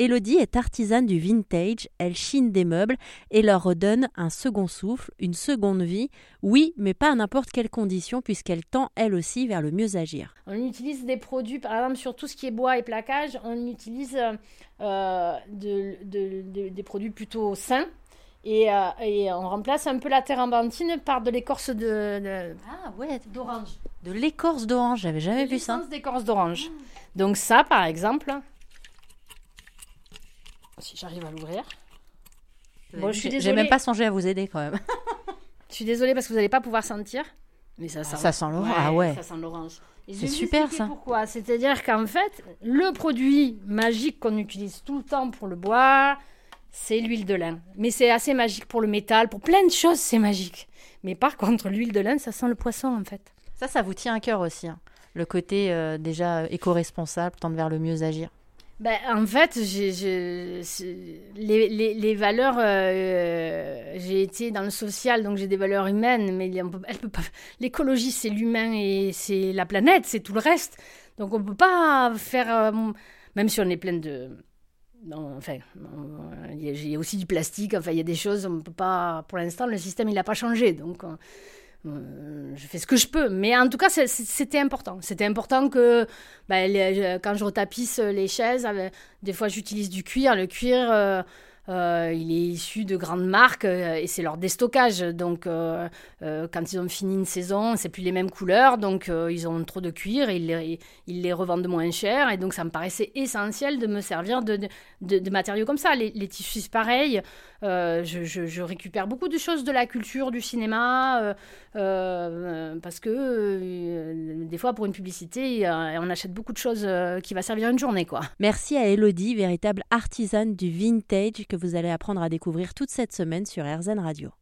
Elodie est artisane du vintage, elle chine des meubles et leur redonne un second souffle, une seconde vie. Oui, mais pas à n'importe quelle condition puisqu'elle tend elle aussi vers le mieux agir. On utilise des produits, par exemple sur tout ce qui est bois et plaquage, on utilise euh, des produits plutôt sains. Et, euh, et, on remplace un peu la térébenthine par de l'écorce de, ah ouais d'orange. De l'écorce d'orange, j'avais jamais vu ça. d'écorce d'orange. Donc ça, par exemple, si j'arrive à l'ouvrir. Bon, je suis J'ai même pas songé à vous aider quand même. je suis désolée parce que vous n'allez pas pouvoir sentir. Mais ça sent, ça sent l'orange. ah ouais. Ça sent l'orange. C'est super ça. Pourquoi C'est-à-dire qu'en fait, le produit magique qu'on utilise tout le temps pour le bois, c'est l'huile de lin. Mais c'est assez magique pour le métal, pour plein de choses, c'est magique. Mais par contre, l'huile de lin, ça sent le poisson en fait. Ça, ça vous tient à cœur aussi. Hein. Le côté euh, déjà éco-responsable, tendre vers le mieux agir. Ben, en fait, les, valeurs, euh, j'ai été dans le social, donc j'ai des valeurs humaines, mais. L'écologie, c'est l'humain et c'est la planète, c'est tout le reste. Donc on peut pas faire, euh, même si on est plein de, enfin, il y, a aussi du plastique. Enfin, il y a des choses, on peut pas. Pour l'instant, le système, il n'a pas changé, donc. Euh, je fais ce que je peux. Mais en tout cas, c'était important. C'était important que ben, quand je retapisse les chaises, des fois j'utilise du cuir. Le cuir, euh, euh, il est issu de grandes marques et c'est leur déstockage. Donc, quand ils ont fini une saison, c'est plus les mêmes couleurs. Donc, ils ont trop de cuir et ils les, revendent moins cher. Et donc, ça me paraissait essentiel de me servir de, matériaux comme ça. Les, tissus, pareil. Euh, je, récupère beaucoup de choses de la culture, du cinéma, euh, euh, parce que des fois, pour une publicité, on achète beaucoup de choses qui va servir une journée. quoi. Merci à Elodie, véritable artisane du vintage vous allez apprendre à découvrir toute cette semaine sur RZN Radio.